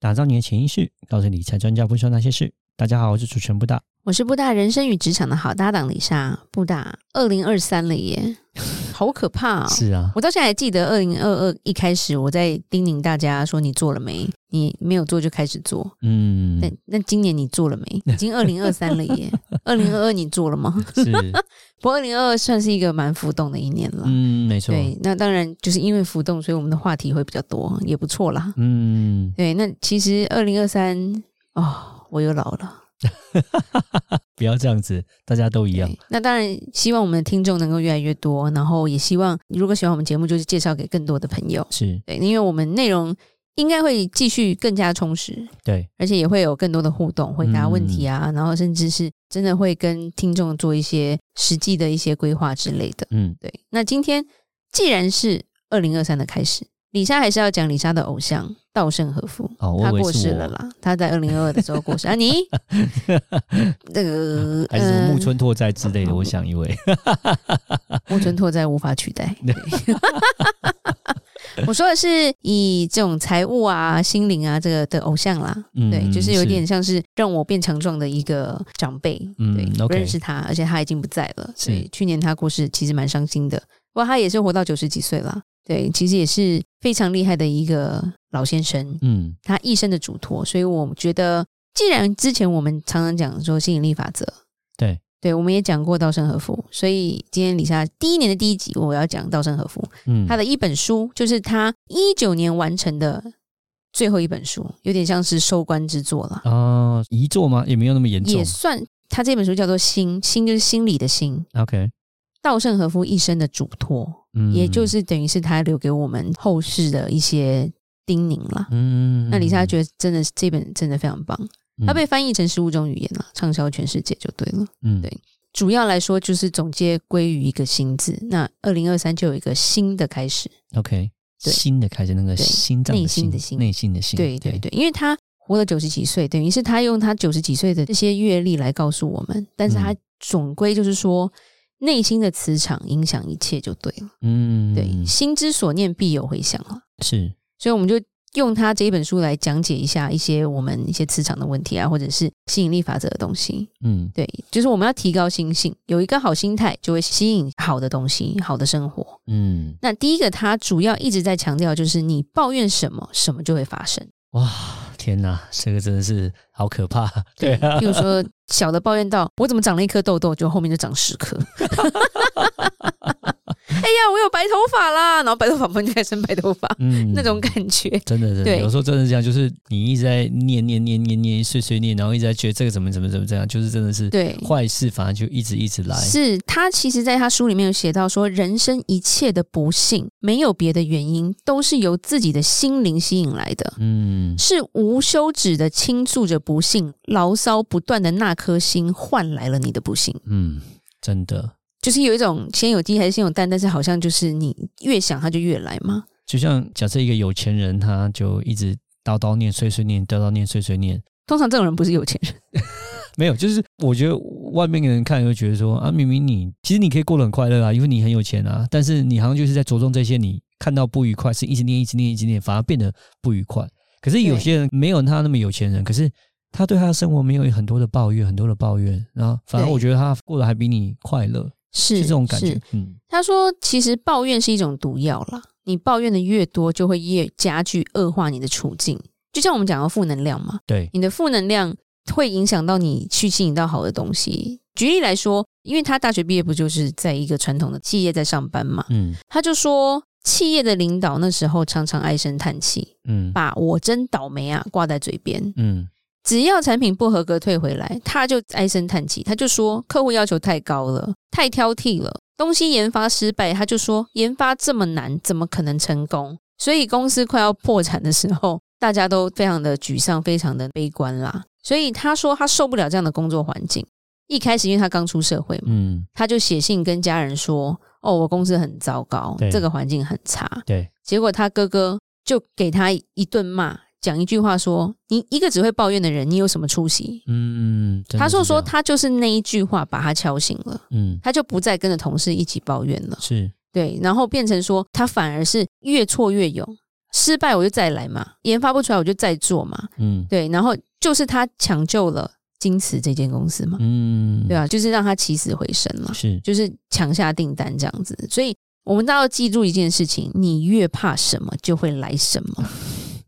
打造你的潜意识，告诉理财专家不说那些事。大家好，我是主持人布大，我是布大人生与职场的好搭档李莎。布大，二零二三了耶，好可怕啊、哦！是啊，我到现在还记得二零二二一开始，我在叮咛大家说：“你做了没？你没有做就开始做。”嗯，那那今年你做了没？已经二零二三了耶，二零二二你做了吗？是，不过二零二二算是一个蛮浮动的一年了。嗯，没错。对，那当然就是因为浮动，所以我们的话题会比较多，也不错啦。嗯，对。那其实二零二三哦。我又老了，不要这样子，大家都一样。那当然，希望我们的听众能够越来越多，然后也希望如果喜欢我们节目，就是介绍给更多的朋友。是对，因为我们内容应该会继续更加充实，对，而且也会有更多的互动，回答问题啊，嗯、然后甚至是真的会跟听众做一些实际的一些规划之类的。嗯，对。那今天既然是二零二三的开始。里莎还是要讲李莎的偶像稻盛和夫，哦、他过世了啦。他在二零二二的时候过世啊，你 那个还是木村拓哉之类的，呃、我想一位木村拓哉无法取代。我说的是以这种财务啊、心灵啊这个的偶像啦，嗯、对，就是有点像是让我变强壮的一个长辈。嗯、对，不认识他，而且他已经不在了。所以去年他过世，其实蛮伤心的。不过他也是活到九十几岁了。对，其实也是非常厉害的一个老先生，嗯，他一生的嘱托，所以我觉得，既然之前我们常常讲说吸引力法则，对，对，我们也讲过稻盛和夫，所以今天李莎第一年的第一集，我要讲稻盛和夫，嗯，他的一本书，就是他一九年完成的最后一本书，有点像是收官之作了，哦，遗作吗？也没有那么严重，也算，他这本书叫做心，心就是心理的心，OK。稻盛和夫一生的嘱托，嗯，也就是等于是他留给我们后世的一些叮咛了。嗯，那李莎觉得真的是这本真的非常棒，它被翻译成十五种语言了，畅销全世界就对了。嗯，对，主要来说就是总结归于一个“心”字。那二零二三就有一个新的开始。OK，对，新的开始，那个心脏，内心的心，内心的心。对对对，因为他活了九十几岁，等于是他用他九十几岁的这些阅历来告诉我们，但是他总归就是说。内心的磁场影响一切，就对了。嗯，对，心之所念必有回响啊。是，所以我们就用他这一本书来讲解一下一些我们一些磁场的问题啊，或者是吸引力法则的东西。嗯，对，就是我们要提高心性，有一个好心态，就会吸引好的东西，好的生活。嗯，那第一个，他主要一直在强调，就是你抱怨什么，什么就会发生。哇，天哪，这个真的是好可怕。对啊，比如说小的抱怨到我怎么长了一颗痘痘，就后面就长十颗。哎呀，我有白头发啦，然后白头发不应该生白头发，嗯，那种感觉，真的，真的，有时候真的是这样，就是你一直在念念念念念碎碎念，然后一直在觉得这个怎么怎么怎么这样，就是真的是对坏事，反而就一直一直来。是他其实在他书里面有写到说，人生一切的不幸没有别的原因，都是由自己的心灵吸引来的，嗯，是无休止的倾诉着不幸，牢骚不断的那颗心换来了你的不幸，嗯，真的。就是有一种先有鸡还是先有蛋，但是好像就是你越想它就越来嘛。就像假设一个有钱人，他就一直叨叨念、碎碎念、叨叨念、碎碎念。通常这种人不是有钱人，没有，就是我觉得外面的人看会觉得说啊，明明你其实你可以过得很快乐啊，因为你很有钱啊，但是你好像就是在着重这些，你看到不愉快是一直念、一直念、一直念，反而变得不愉快。可是有些人没有他那么有钱人，可是他对他的生活没有很多的抱怨，很多的抱怨，然后反而我觉得他过得还比你快乐。是，是这种感觉。嗯，他说，其实抱怨是一种毒药啦。你抱怨的越多，就会越加剧恶化你的处境。就像我们讲到负能量嘛，对，你的负能量会影响到你去吸引到好的东西。举例来说，因为他大学毕业不就是在一个传统的企业在上班嘛，嗯，他就说，企业的领导那时候常常唉声叹气，嗯，把我真倒霉啊挂在嘴边，嗯。只要产品不合格退回来，他就唉声叹气，他就说客户要求太高了，太挑剔了。东西研发失败，他就说研发这么难，怎么可能成功？所以公司快要破产的时候，大家都非常的沮丧，非常的悲观啦。所以他说他受不了这样的工作环境。一开始因为他刚出社会嘛，嗯，他就写信跟家人说：“哦，我公司很糟糕，这个环境很差。”对，结果他哥哥就给他一顿骂。讲一句话说，你一个只会抱怨的人，你有什么出息？嗯，他说说他就是那一句话把他敲醒了，嗯，他就不再跟着同事一起抱怨了，是。对，然后变成说他反而是越挫越勇，失败我就再来嘛，研发不出来我就再做嘛，嗯，对，然后就是他抢救了京瓷这间公司嘛，嗯，对啊？就是让他起死回生嘛，是，就是抢下订单这样子。所以我们都要记住一件事情：你越怕什么，就会来什么；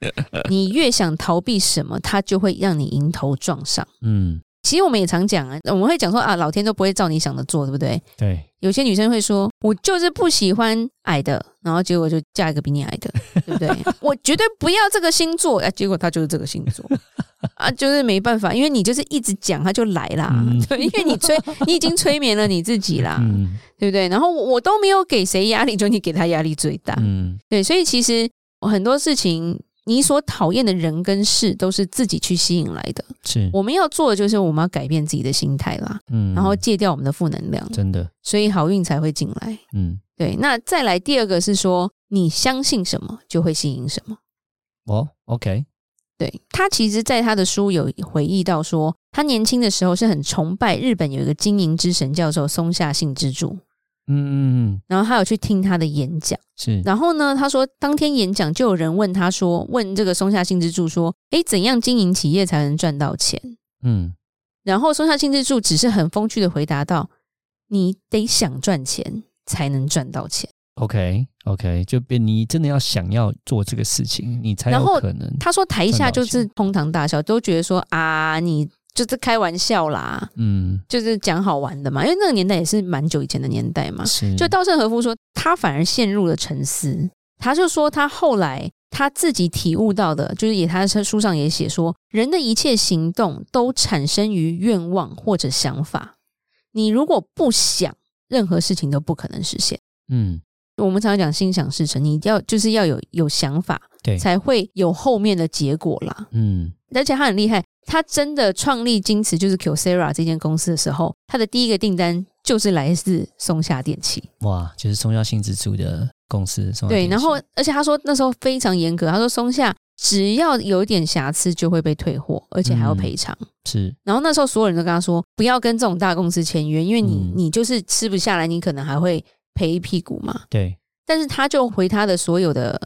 你越想逃避什么，它就会让你迎头撞上。嗯。其实我们也常讲啊，我们会讲说啊，老天都不会照你想的做，对不对？对。有些女生会说，我就是不喜欢矮的，然后结果就嫁一个比你矮的，对不对？我绝对不要这个星座，啊，结果他就是这个星座 啊，就是没办法，因为你就是一直讲，他就来啦。嗯、对，因为你催，你已经催眠了你自己啦，嗯、对不对？然后我都没有给谁压力，就你给他压力最大。嗯，对，所以其实很多事情。你所讨厌的人跟事都是自己去吸引来的，是。我们要做的就是我们要改变自己的心态啦，嗯，然后戒掉我们的负能量，真的，所以好运才会进来，嗯，对。那再来第二个是说，你相信什么就会吸引什么。哦，OK，对，他其实在他的书有回忆到说，他年轻的时候是很崇拜日本有一个经营之神，叫做松下幸之助。嗯嗯嗯，然后他有去听他的演讲，是。然后呢，他说当天演讲就有人问他说，问这个松下幸之助说，诶，怎样经营企业才能赚到钱？嗯。然后松下幸之助只是很风趣的回答道：“你得想赚钱才能赚到钱。” OK OK，就变你真的要想要做这个事情，你才有可能。他说台下就是哄堂大笑，都觉得说啊你。就是开玩笑啦，嗯，就是讲好玩的嘛，因为那个年代也是蛮久以前的年代嘛。是，就稻盛和夫说，他反而陷入了沉思。他就说，他后来他自己体悟到的，就是也他在书上也写说，人的一切行动都产生于愿望或者想法。你如果不想，任何事情都不可能实现。嗯，我们常常讲心想事成，你要就是要有有想法，对，才会有后面的结果啦。嗯，而且他很厉害。他真的创立京瓷，就是 Kyocera 这间公司的时候，他的第一个订单就是来自松下电器。哇，就是松下幸之助的公司。对，然后而且他说那时候非常严格，他说松下只要有一点瑕疵就会被退货，而且还要赔偿。嗯、是。然后那时候所有人都跟他说，不要跟这种大公司签约，因为你、嗯、你就是吃不下来，你可能还会赔一屁股嘛。对。但是他就回他的所有的。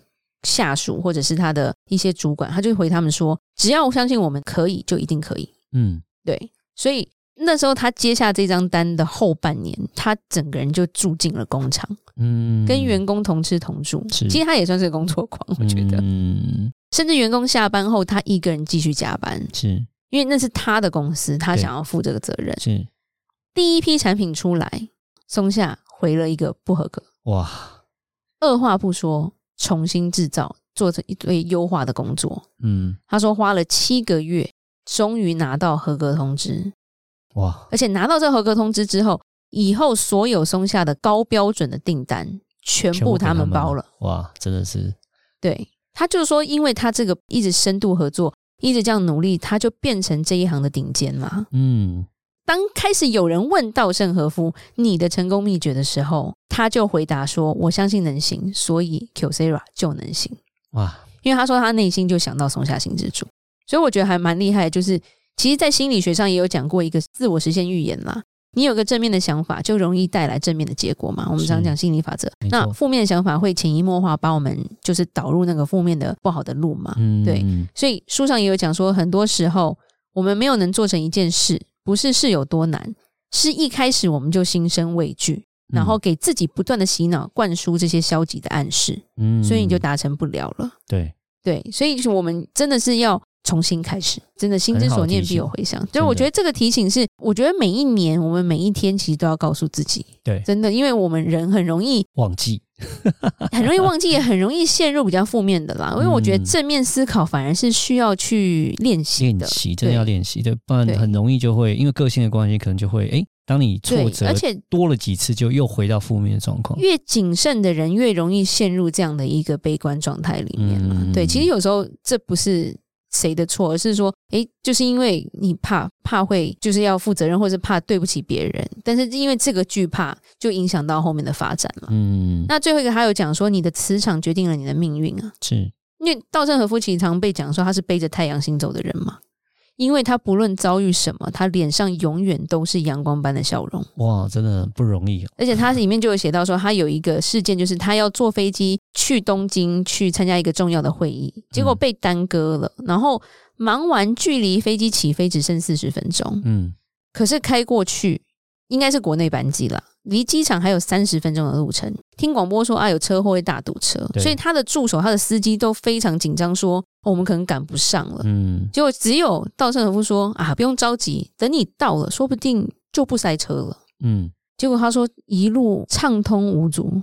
下属或者是他的一些主管，他就回他们说：“只要我相信我们可以，就一定可以。”嗯，对。所以那时候他接下这张单的后半年，他整个人就住进了工厂，嗯，跟员工同吃同住。其实他也算是个工作狂，我觉得。嗯，甚至员工下班后，他一个人继续加班，是因为那是他的公司，他想要负这个责任。是第一批产品出来，松下回了一个不合格。哇，二话不说。重新制造，做成一堆优化的工作。嗯，他说花了七个月，终于拿到合格通知。哇！而且拿到这个合格通知之后，以后所有松下的高标准的订单，全部他们包了。哇！真的是。对，他就是说，因为他这个一直深度合作，一直这样努力，他就变成这一行的顶尖嘛。嗯。当开始有人问稻盛和夫你的成功秘诀的时候，他就回答说：“我相信能行，所以 Kyocera 就能行。”哇！因为他说他内心就想到松下幸之助，所以我觉得还蛮厉害。就是其实，在心理学上也有讲过一个自我实现预言啦。你有个正面的想法，就容易带来正面的结果嘛。我们常讲心理法则，那负面的想法会潜移默化把我们就是导入那个负面的不好的路嘛。嗯，对。所以书上也有讲说，很多时候我们没有能做成一件事。不是是有多难，是一开始我们就心生畏惧，嗯、然后给自己不断的洗脑、灌输这些消极的暗示，嗯，所以你就达成不了了。对对，所以我们真的是要重新开始，真的心之所念必有回响。所以我觉得这个提醒是，我觉得每一年我们每一天其实都要告诉自己，对，真的，因为我们人很容易忘记。很容易忘记，也很容易陷入比较负面的啦。因为我觉得正面思考反而是需要去练习的，练习真的要练习的，不然很容易就会因为个性的关系，可能就会哎，当你挫折而且多了几次，就又回到负面的状况。越谨慎的人越容易陷入这样的一个悲观状态里面嘛。对，其实有时候这不是。谁的错？而是说，诶，就是因为你怕怕会就是要负责任，或者是怕对不起别人。但是因为这个惧怕，就影响到后面的发展了。嗯，那最后一个还有讲说，你的磁场决定了你的命运啊。是，因为稻盛和夫其实常被讲说他是背着太阳行走的人嘛。因为他不论遭遇什么，他脸上永远都是阳光般的笑容。哇，真的不容易。而且他里面就有写到说，他有一个事件，就是他要坐飞机去东京去参加一个重要的会议，结果被耽搁了。嗯、然后忙完，距离飞机起飞只剩四十分钟。嗯，可是开过去应该是国内班机了。离机场还有三十分钟的路程，听广播说啊有车祸会大堵车，所以他的助手、他的司机都非常紧张，说、哦、我们可能赶不上了。嗯，结果只有稻盛和夫说啊不用着急，等你到了，说不定就不塞车了。嗯，结果他说一路畅通无阻，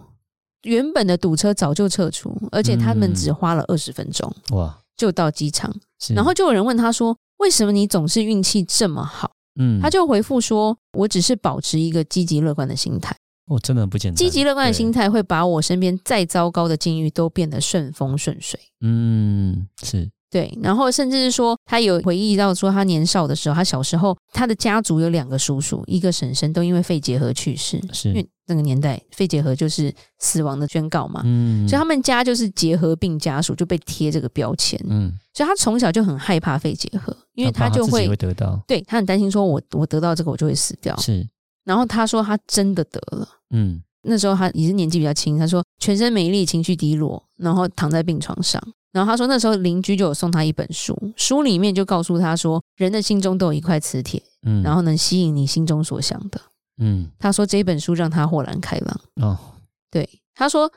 原本的堵车早就撤除，而且他们只花了二十分钟，哇，就到机场。然后就有人问他说，为什么你总是运气这么好？嗯，他就回复说：“我只是保持一个积极乐观的心态。哦，真的不简单。积极乐观的心态会把我身边再糟糕的境遇都变得顺风顺水。嗯，是对。然后甚至是说，他有回忆到说，他年少的时候，他小时候，他的家族有两个叔叔，一个婶婶都因为肺结核去世。是因为那个年代肺结核就是死亡的宣告嘛。嗯，所以他们家就是结核病家属，就被贴这个标签。嗯。”所以他从小就很害怕肺结核，因为他就会，得到，对，他很担心说我，我我得到这个我就会死掉。是，然后他说他真的得了，嗯，那时候他也是年纪比较轻，他说全身没力，情绪低落，然后躺在病床上。然后他说那时候邻居就有送他一本书，书里面就告诉他说，人的心中都有一块磁铁，嗯，然后能吸引你心中所想的，嗯，他说这本书让他豁然开朗。哦，对，他说。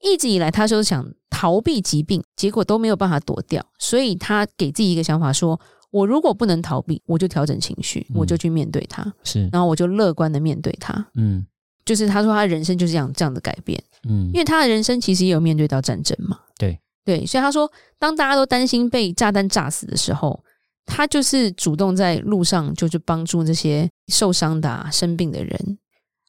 一直以来，他就想逃避疾病，结果都没有办法躲掉，所以他给自己一个想法说：说我如果不能逃避，我就调整情绪，我就去面对它，是，然后我就乐观的面对它，嗯，就是他说他人生就是这样这样的改变，嗯，因为他的人生其实也有面对到战争嘛，对。对，所以他说，当大家都担心被炸弹炸死的时候，他就是主动在路上就去帮助这些受伤的、啊、生病的人。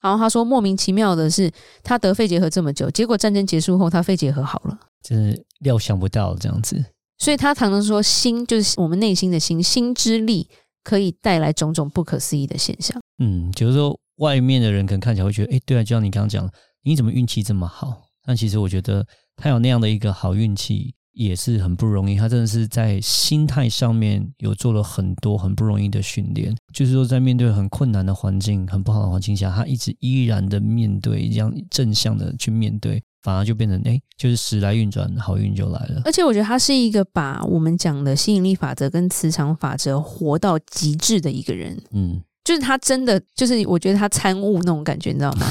然后他说，莫名其妙的是，他得肺结核这么久，结果战争结束后，他肺结核好了，真是料想不到这样子。所以他常常说，心就是我们内心的心，心之力可以带来种种不可思议的现象。嗯，就是说，外面的人可能看起来会觉得，哎，对啊，就像你刚刚讲的，你怎么运气这么好？但其实我觉得，他有那样的一个好运气。也是很不容易，他真的是在心态上面有做了很多很不容易的训练。就是说，在面对很困难的环境、很不好的环境下，他一直依然的面对，这样正向的去面对，反而就变成哎，就是时来运转，好运就来了。而且，我觉得他是一个把我们讲的吸引力法则跟磁场法则活到极致的一个人。嗯，就是他真的就是，我觉得他参悟那种感觉，你知道吗？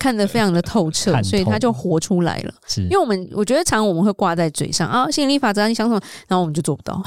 看得非常的透彻，所以他就活出来了。是，因为我们我觉得常我们会挂在嘴上啊，吸引力法则，你想什么，然后我们就做不到。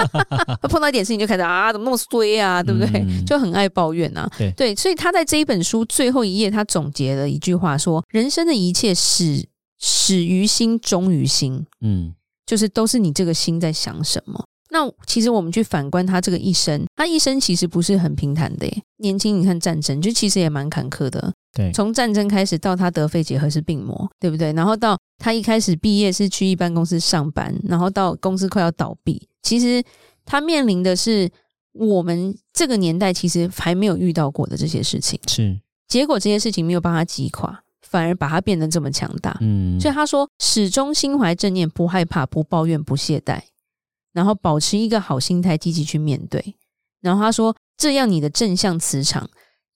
碰到一点事情就开始啊，怎么那么衰啊，对不对？嗯、就很爱抱怨啊。对对，所以他在这一本书最后一页，他总结了一句话说：人生的一切始始于心，终于心。嗯，就是都是你这个心在想什么。那其实我们去反观他这个一生，他一生其实不是很平坦的耶。年轻你看战争，就其实也蛮坎坷的。对，从战争开始到他得肺结核是病魔，对不对？然后到他一开始毕业是去一般公司上班，然后到公司快要倒闭，其实他面临的是我们这个年代其实还没有遇到过的这些事情。是，结果这些事情没有把他击垮，反而把他变得这么强大。嗯，所以他说始终心怀正念，不害怕，不抱怨，不懈怠。然后保持一个好心态，积极去面对。然后他说：“这样你的正向磁场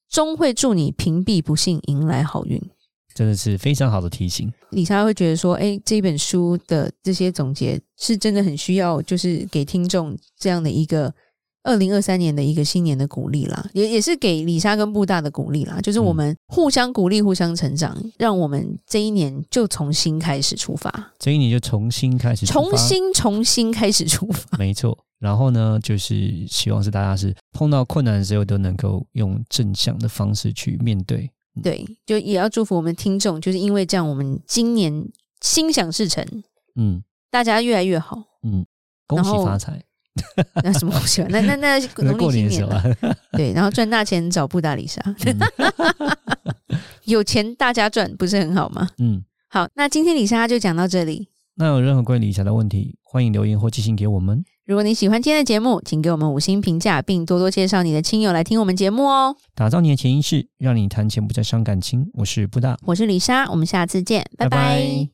终会助你屏蔽不幸，迎来好运。”真的是非常好的提醒。李莎会觉得说：“哎，这本书的这些总结是真的很需要，就是给听众这样的一个。”二零二三年的一个新年的鼓励啦，也也是给李莎跟布大的鼓励啦，就是我们互相鼓励、互相成长，让我们这一年就从新开始出发。这一年就重新开始出发，重新重新开始出发。没错。然后呢，就是希望是大家是碰到困难的时候都能够用正向的方式去面对。对，就也要祝福我们听众，就是因为这样，我们今年心想事成，嗯，大家越来越好，嗯，恭喜发财。那什么东西？那那 那农历新年了，对，然后赚大钱找布达里莎，嗯、有钱大家赚，不是很好吗？嗯，好，那今天李莎就讲到这里。那有任何关于理财的问题，欢迎留言或寄信给我们。如果你喜欢今天的节目，请给我们五星评价，并多多介绍你的亲友来听我们节目哦。打造你的潜意识，让你谈钱不再伤感情。我是布大，我是李莎，我们下次见，拜拜。拜拜。